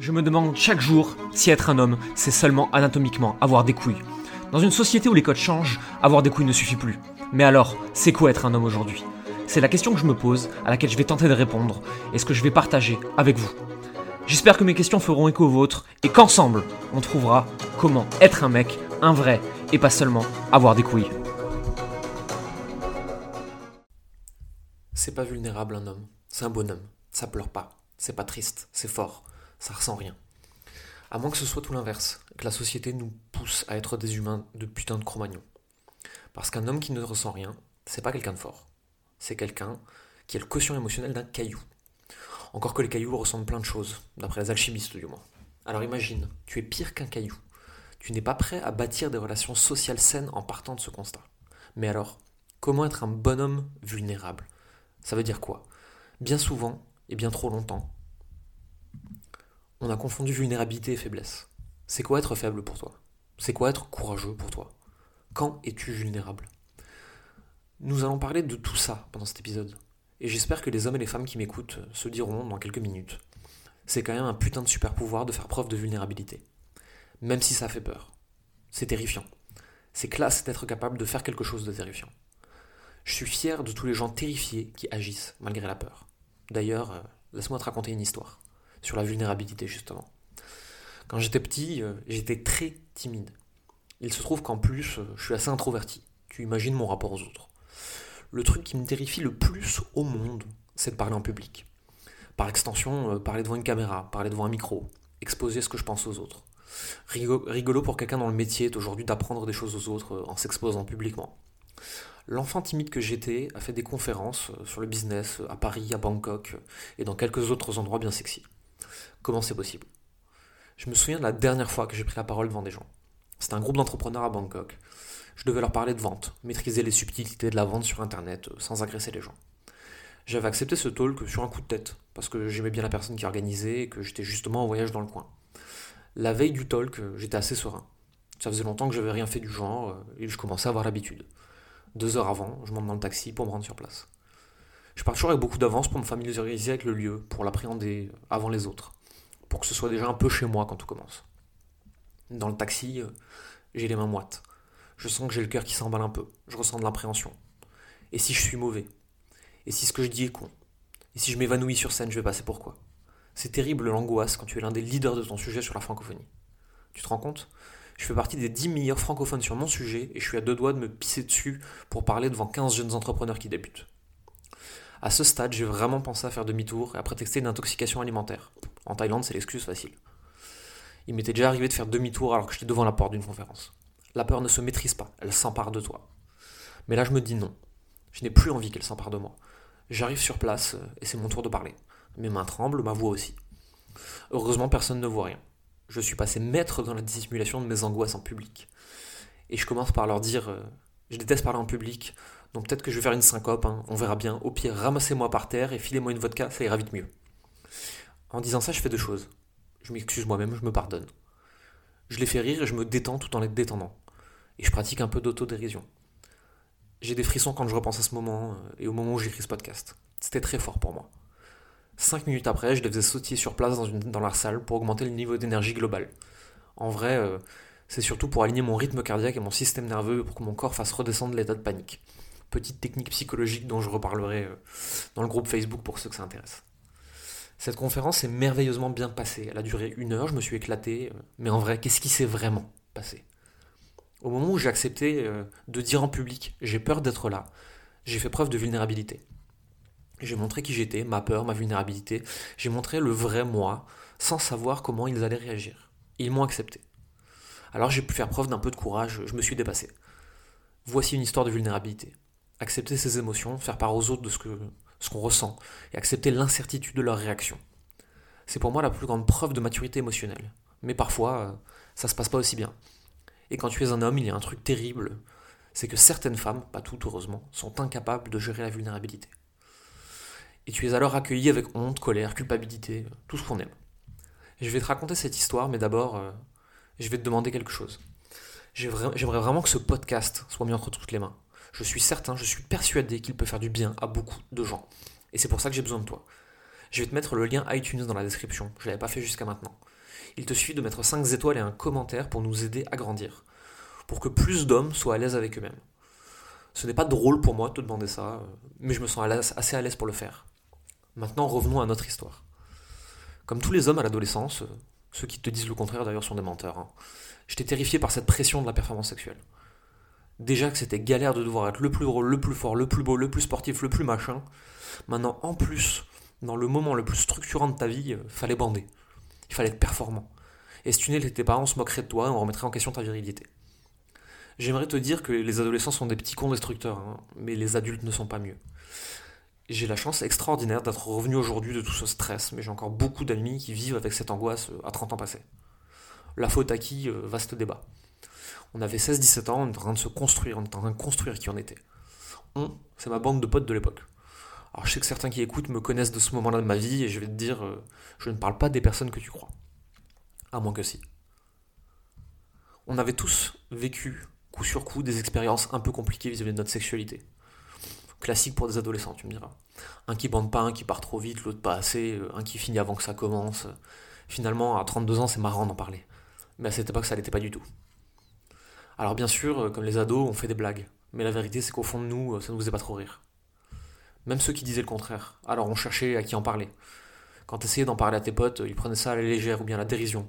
Je me demande chaque jour si être un homme, c'est seulement anatomiquement avoir des couilles. Dans une société où les codes changent, avoir des couilles ne suffit plus. Mais alors, c'est quoi être un homme aujourd'hui? C'est la question que je me pose, à laquelle je vais tenter de répondre, et ce que je vais partager avec vous. J'espère que mes questions feront écho aux vôtres, et qu'ensemble, on trouvera comment être un mec, un vrai, et pas seulement avoir des couilles. C'est pas vulnérable un homme, c'est un bonhomme, ça pleure pas, c'est pas triste, c'est fort, ça ressent rien. À moins que ce soit tout l'inverse, que la société nous pousse à être des humains de putain de cro Parce qu'un homme qui ne ressent rien, c'est pas quelqu'un de fort. C'est quelqu'un qui a le quotient émotionnel d'un caillou. Encore que les cailloux ressentent plein de choses, d'après les alchimistes du moins. Alors imagine, tu es pire qu'un caillou. Tu n'es pas prêt à bâtir des relations sociales saines en partant de ce constat. Mais alors, comment être un bonhomme vulnérable? Ça veut dire quoi? Bien souvent, et bien trop longtemps, on a confondu vulnérabilité et faiblesse. C'est quoi être faible pour toi? C'est quoi être courageux pour toi? Quand es-tu vulnérable? Nous allons parler de tout ça pendant cet épisode. Et j'espère que les hommes et les femmes qui m'écoutent se diront dans quelques minutes. C'est quand même un putain de super pouvoir de faire preuve de vulnérabilité. Même si ça fait peur. C'est terrifiant. C'est classe d'être capable de faire quelque chose de terrifiant. Je suis fier de tous les gens terrifiés qui agissent malgré la peur. D'ailleurs, euh, laisse-moi te raconter une histoire sur la vulnérabilité justement. Quand j'étais petit, euh, j'étais très timide. Il se trouve qu'en plus, euh, je suis assez introverti. Tu imagines mon rapport aux autres. Le truc qui me terrifie le plus au monde, c'est de parler en public. Par extension, euh, parler devant une caméra, parler devant un micro, exposer ce que je pense aux autres. Rigolo pour quelqu'un dans le métier est aujourd'hui d'apprendre des choses aux autres en s'exposant publiquement. L'enfant timide que j'étais a fait des conférences sur le business à Paris, à Bangkok et dans quelques autres endroits bien sexy. Comment c'est possible Je me souviens de la dernière fois que j'ai pris la parole devant des gens. C'était un groupe d'entrepreneurs à Bangkok. Je devais leur parler de vente, maîtriser les subtilités de la vente sur Internet euh, sans agresser les gens. J'avais accepté ce talk sur un coup de tête, parce que j'aimais bien la personne qui organisait et que j'étais justement en voyage dans le coin. La veille du talk, euh, j'étais assez serein. Ça faisait longtemps que j'avais rien fait du genre euh, et je commençais à avoir l'habitude. Deux heures avant, je monte dans le taxi pour me rendre sur place. Je pars toujours avec beaucoup d'avance pour me familiariser avec le lieu, pour l'appréhender avant les autres pour que ce soit déjà un peu chez moi quand tout commence. Dans le taxi, euh, j'ai les mains moites. Je sens que j'ai le cœur qui s'emballe un peu. Je ressens de l'appréhension. Et si je suis mauvais? Et si ce que je dis est con? Et si je m'évanouis sur scène, je vais passer pour quoi C'est terrible l'angoisse quand tu es l'un des leaders de ton sujet sur la francophonie. Tu te rends compte? Je fais partie des 10 meilleurs francophones sur mon sujet et je suis à deux doigts de me pisser dessus pour parler devant 15 jeunes entrepreneurs qui débutent. À ce stade, j'ai vraiment pensé à faire demi-tour et à prétexter une intoxication alimentaire. En Thaïlande, c'est l'excuse facile. Il m'était déjà arrivé de faire demi-tour alors que j'étais devant la porte d'une conférence. La peur ne se maîtrise pas, elle s'empare de toi. Mais là, je me dis non. Je n'ai plus envie qu'elle s'empare de moi. J'arrive sur place euh, et c'est mon tour de parler. Mes mains tremblent, ma voix aussi. Heureusement, personne ne voit rien. Je suis passé maître dans la dissimulation de mes angoisses en public. Et je commence par leur dire euh, Je déteste parler en public, donc peut-être que je vais faire une syncope, hein. on verra bien. Au pire, ramassez-moi par terre et filez-moi une vodka, ça ira vite mieux. En disant ça, je fais deux choses. Je m'excuse moi-même, je me pardonne. Je les fais rire et je me détends tout en les détendant. Et je pratique un peu d'autodérision. J'ai des frissons quand je repense à ce moment euh, et au moment où j'écris ce podcast. C'était très fort pour moi. Cinq minutes après, je les faisais sautiller sur place dans la salle pour augmenter le niveau d'énergie global. En vrai, euh, c'est surtout pour aligner mon rythme cardiaque et mon système nerveux pour que mon corps fasse redescendre l'état de panique petite technique psychologique dont je reparlerai euh, dans le groupe Facebook pour ceux que ça intéresse. Cette conférence s'est merveilleusement bien passée. Elle a duré une heure, je me suis éclaté. Euh, mais en vrai, qu'est-ce qui s'est vraiment passé? Au moment où j'ai accepté euh, de dire en public j'ai peur d'être là, j'ai fait preuve de vulnérabilité. J'ai montré qui j'étais, ma peur, ma vulnérabilité. J'ai montré le vrai moi, sans savoir comment ils allaient réagir. Ils m'ont accepté. Alors j'ai pu faire preuve d'un peu de courage, je me suis dépassé. Voici une histoire de vulnérabilité accepter ses émotions, faire part aux autres de ce que ce qu'on ressent et accepter l'incertitude de leur réaction. C'est pour moi la plus grande preuve de maturité émotionnelle. Mais parfois, euh, ça se passe pas aussi bien. Et quand tu es un homme, il y a un truc terrible, c'est que certaines femmes, pas toutes heureusement, sont incapables de gérer la vulnérabilité. Et tu es alors accueilli avec honte, colère, culpabilité, tout ce qu'on aime. je vais te raconter cette histoire, mais d'abord, euh, je vais te demander quelque chose. J'aimerais vraiment que ce podcast soit mis entre toutes les mains je suis certain, je suis persuadé qu'il peut faire du bien à beaucoup de gens. Et c'est pour ça que j'ai besoin de toi. Je vais te mettre le lien iTunes dans la description, je ne l'avais pas fait jusqu'à maintenant. Il te suffit de mettre 5 étoiles et un commentaire pour nous aider à grandir, pour que plus d'hommes soient à l'aise avec eux-mêmes. Ce n'est pas drôle pour moi de te demander ça, mais je me sens assez à l'aise pour le faire. Maintenant, revenons à notre histoire. Comme tous les hommes à l'adolescence, ceux qui te disent le contraire d'ailleurs sont des menteurs, hein, j'étais terrifié par cette pression de la performance sexuelle. Déjà que c'était galère de devoir être le plus drôle, le plus fort, le plus beau, le plus sportif, le plus machin. Maintenant, en plus, dans le moment le plus structurant de ta vie, il euh, fallait bander. Il fallait être performant. Et si tu n'étais tes parents se moqueraient de toi et on remettrait en question ta virilité. J'aimerais te dire que les adolescents sont des petits cons destructeurs, hein, mais les adultes ne sont pas mieux. J'ai la chance extraordinaire d'être revenu aujourd'hui de tout ce stress, mais j'ai encore beaucoup d'amis qui vivent avec cette angoisse euh, à 30 ans passés. La faute à qui euh, Vaste débat. On avait 16-17 ans, on était en train de se construire, on était en train de construire qui on était. On, c'est ma bande de potes de l'époque. Alors je sais que certains qui écoutent me connaissent de ce moment-là de ma vie et je vais te dire, euh, je ne parle pas des personnes que tu crois. À moins que si. On avait tous vécu, coup sur coup, des expériences un peu compliquées vis-à-vis de notre sexualité. Classique pour des adolescents, tu me diras. Un qui bande pas, un qui part trop vite, l'autre pas assez, euh, un qui finit avant que ça commence. Finalement, à 32 ans, c'est marrant d'en parler. Mais à cette époque, ça l'était pas du tout. Alors bien sûr, euh, comme les ados, on fait des blagues. Mais la vérité, c'est qu'au fond de nous, ça ne nous faisait pas trop rire. Même ceux qui disaient le contraire. Alors on cherchait à qui en parler. Quand t'essayais d'en parler à tes potes, ils prenaient ça à la légère ou bien à la dérision.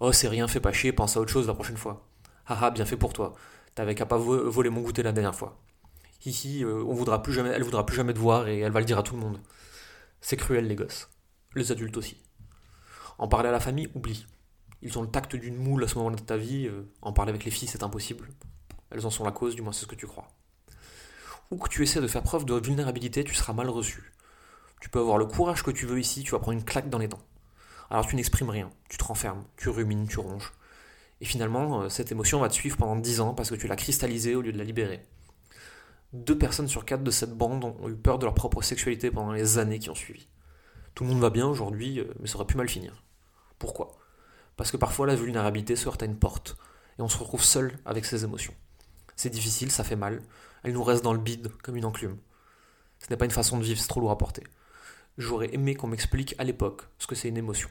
Oh, c'est rien, fais pas chier, pense à autre chose la prochaine fois. Haha, bien fait pour toi. T'avais qu'à pas voler mon goûter la dernière fois. Hihi, euh, on voudra plus jamais, elle voudra plus jamais te voir et elle va le dire à tout le monde. C'est cruel, les gosses. Les adultes aussi. En parler à la famille, oublie. Ils ont le tact d'une moule à ce moment-là de ta vie. Euh, en parler avec les filles, c'est impossible. Elles en sont la cause, du moins c'est ce que tu crois ou que tu essaies de faire preuve de vulnérabilité, tu seras mal reçu. Tu peux avoir le courage que tu veux ici, tu vas prendre une claque dans les dents. Alors tu n'exprimes rien, tu te renfermes, tu rumines, tu ronges. Et finalement, euh, cette émotion va te suivre pendant 10 ans parce que tu l'as cristallisée au lieu de la libérer. Deux personnes sur quatre de cette bande ont eu peur de leur propre sexualité pendant les années qui ont suivi. Tout le monde va bien aujourd'hui, euh, mais ça aurait pu mal finir. Pourquoi? Parce que parfois la vulnérabilité se heurte à une porte, et on se retrouve seul avec ses émotions. C'est difficile, ça fait mal, elle nous reste dans le bide comme une enclume. Ce n'est pas une façon de vivre, c'est trop lourd à porter. J'aurais aimé qu'on m'explique à l'époque ce que c'est une émotion.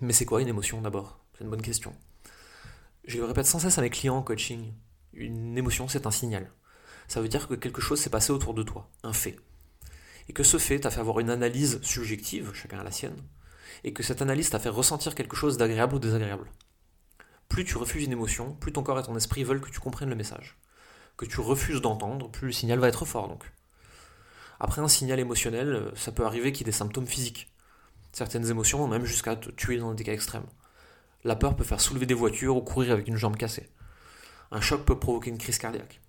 Mais c'est quoi une émotion d'abord? C'est une bonne question. Je le répète sans cesse à mes clients en coaching. Une émotion, c'est un signal. Ça veut dire que quelque chose s'est passé autour de toi, un fait. Et que ce fait t'a fait avoir une analyse subjective, chacun a la sienne, et que cette analyse t'a fait ressentir quelque chose d'agréable ou désagréable. Plus tu refuses une émotion, plus ton corps et ton esprit veulent que tu comprennes le message que tu refuses d'entendre, plus le signal va être fort donc. Après un signal émotionnel, ça peut arriver qu'il y ait des symptômes physiques. Certaines émotions vont même jusqu'à te tuer dans des cas extrêmes. La peur peut faire soulever des voitures ou courir avec une jambe cassée. Un choc peut provoquer une crise cardiaque.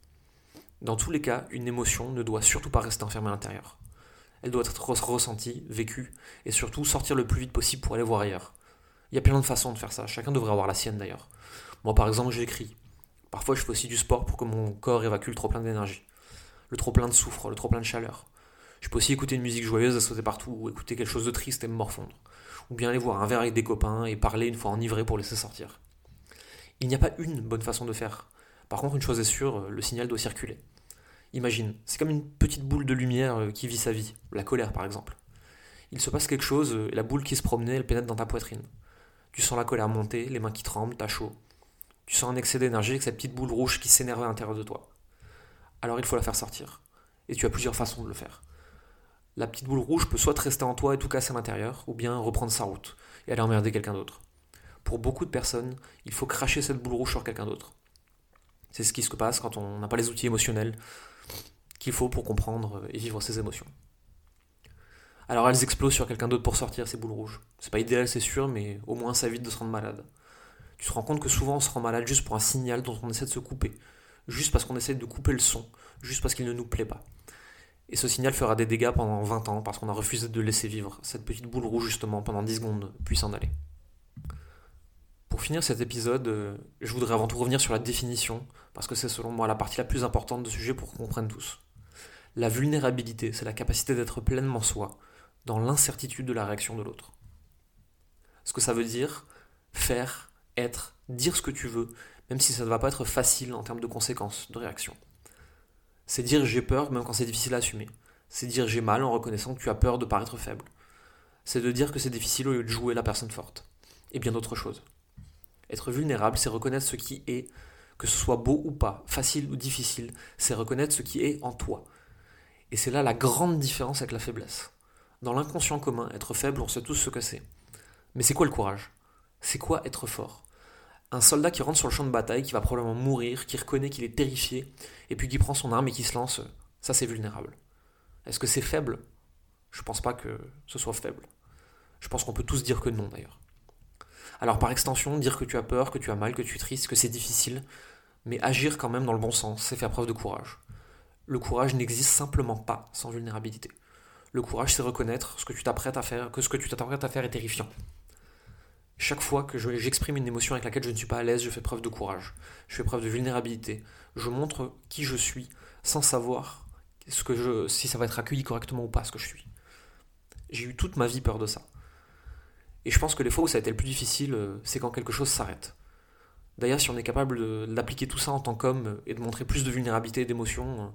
Dans tous les cas, une émotion ne doit surtout pas rester enfermée à l'intérieur. Elle doit être ressentie, vécue, et surtout sortir le plus vite possible pour aller voir ailleurs. Il y a plein de façons de faire ça, chacun devrait avoir la sienne d'ailleurs. Moi par exemple j'écris, Parfois, je fais aussi du sport pour que mon corps évacue le trop plein d'énergie, le trop plein de soufre, le trop plein de chaleur. Je peux aussi écouter une musique joyeuse à sauter partout, ou écouter quelque chose de triste et me morfondre. Ou bien aller voir un verre avec des copains et parler une fois enivré pour laisser sortir. Il n'y a pas une bonne façon de faire. Par contre, une chose est sûre, le signal doit circuler. Imagine, c'est comme une petite boule de lumière euh, qui vit sa vie, la colère par exemple. Il se passe quelque chose, euh, et la boule qui se promenait, elle pénètre dans ta poitrine. Tu sens la colère monter, les mains qui tremblent, t'as chaud. Tu sens un excès d'énergie avec cette petite boule rouge qui s'énerve à l'intérieur de toi. Alors il faut la faire sortir. Et tu as plusieurs façons de le faire. La petite boule rouge peut soit rester en toi et tout casser à l'intérieur, ou bien reprendre sa route et aller emmerder quelqu'un d'autre. Pour beaucoup de personnes, il faut cracher cette boule rouge sur quelqu'un d'autre. C'est ce qui se passe quand on n'a pas les outils émotionnels qu'il faut pour comprendre et vivre ses émotions. Alors elles explosent sur quelqu'un d'autre pour sortir ces boules rouges. C'est pas idéal, c'est sûr, mais au moins ça évite de se rendre malade tu te rends compte que souvent on se rend malade juste pour un signal dont on essaie de se couper, juste parce qu'on essaie de couper le son, juste parce qu'il ne nous plaît pas. Et ce signal fera des dégâts pendant 20 ans parce qu'on a refusé de laisser vivre cette petite boule rouge justement pendant 10 secondes puis s'en aller. Pour finir cet épisode, euh, je voudrais avant tout revenir sur la définition, parce que c'est selon moi la partie la plus importante de sujet pour qu'on comprenne tous. La vulnérabilité, c'est la capacité d'être pleinement soi, dans l'incertitude de la réaction de l'autre. Ce que ça veut dire, faire être, dire ce que tu veux, même si ça ne va pas être facile en termes de conséquences, de réaction. C'est dire j'ai peur même quand c'est difficile à assumer. C'est dire j'ai mal en reconnaissant que tu as peur de paraître faible. c'est de dire que c'est difficile au lieu de jouer la personne forte. Et bien d'autres choses. Être vulnérable, c'est reconnaître ce qui est, que ce soit beau ou pas, facile ou difficile, c'est reconnaître ce qui est en toi. Et c'est là la grande différence avec la faiblesse. Dans l'inconscient commun, être faible, on sait tous ce que c'est. Mais c'est quoi le courage? C'est quoi être fort? Un soldat qui rentre sur le champ de bataille, qui va probablement mourir, qui reconnaît qu'il est terrifié, et puis qui prend son arme et qui se lance, ça c'est vulnérable. Est-ce que c'est faible? Je pense pas que ce soit faible. Je pense qu'on peut tous dire que non d'ailleurs. Alors par extension, dire que tu as peur, que tu as mal, que tu es triste, que c'est difficile, mais agir quand même dans le bon sens, c'est faire preuve de courage. Le courage n'existe simplement pas sans vulnérabilité. Le courage, c'est reconnaître ce que tu t'apprêtes à faire, ce que tu t'apprêtes à faire est terrifiant. Chaque fois que j'exprime une émotion avec laquelle je ne suis pas à l'aise, je fais preuve de courage. Je fais preuve de vulnérabilité. Je montre qui je suis sans savoir si ça va être accueilli correctement ou pas ce que je suis. J'ai eu toute ma vie peur de ça. Et je pense que les fois où ça a été le plus difficile, euh, c'est quand quelque chose s'arrête. D'ailleurs, si on est capable d'appliquer tout ça en tant qu'homme et de montrer plus de vulnérabilité et d'émotion, euh,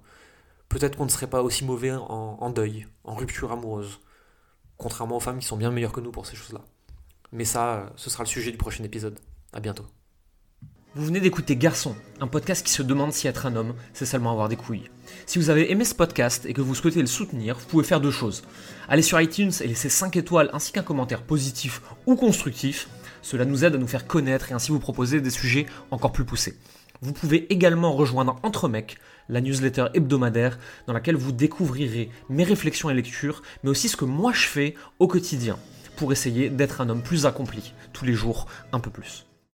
peut-être qu'on ne serait pas aussi mauvais en, deuil, en rupture amoureuse. Contrairement aux femmes qui sont bien meilleures que nous pour ces choses-là. Mais ça, euh, ce sera le sujet du prochain épisode. À bientôt. Vous venez d'écouter Garçon, un podcast qui se demande si être un homme, c'est seulement avoir des couilles. Si vous avez aimé ce podcast et que vous souhaitez le soutenir, vous pouvez faire deux choses. Allez sur iTunes et laissez 5 étoiles ainsi qu'un commentaire positif ou constructif. Cela nous aide à nous faire connaître et ainsi vous proposer des sujets encore plus poussés. Vous pouvez également rejoindre Entre Mecs, la newsletter hebdomadaire dans laquelle vous découvrirez mes réflexions et lectures, mais aussi ce que moi je fais au quotidien pour essayer d'être un homme plus accompli, tous les jours un peu plus.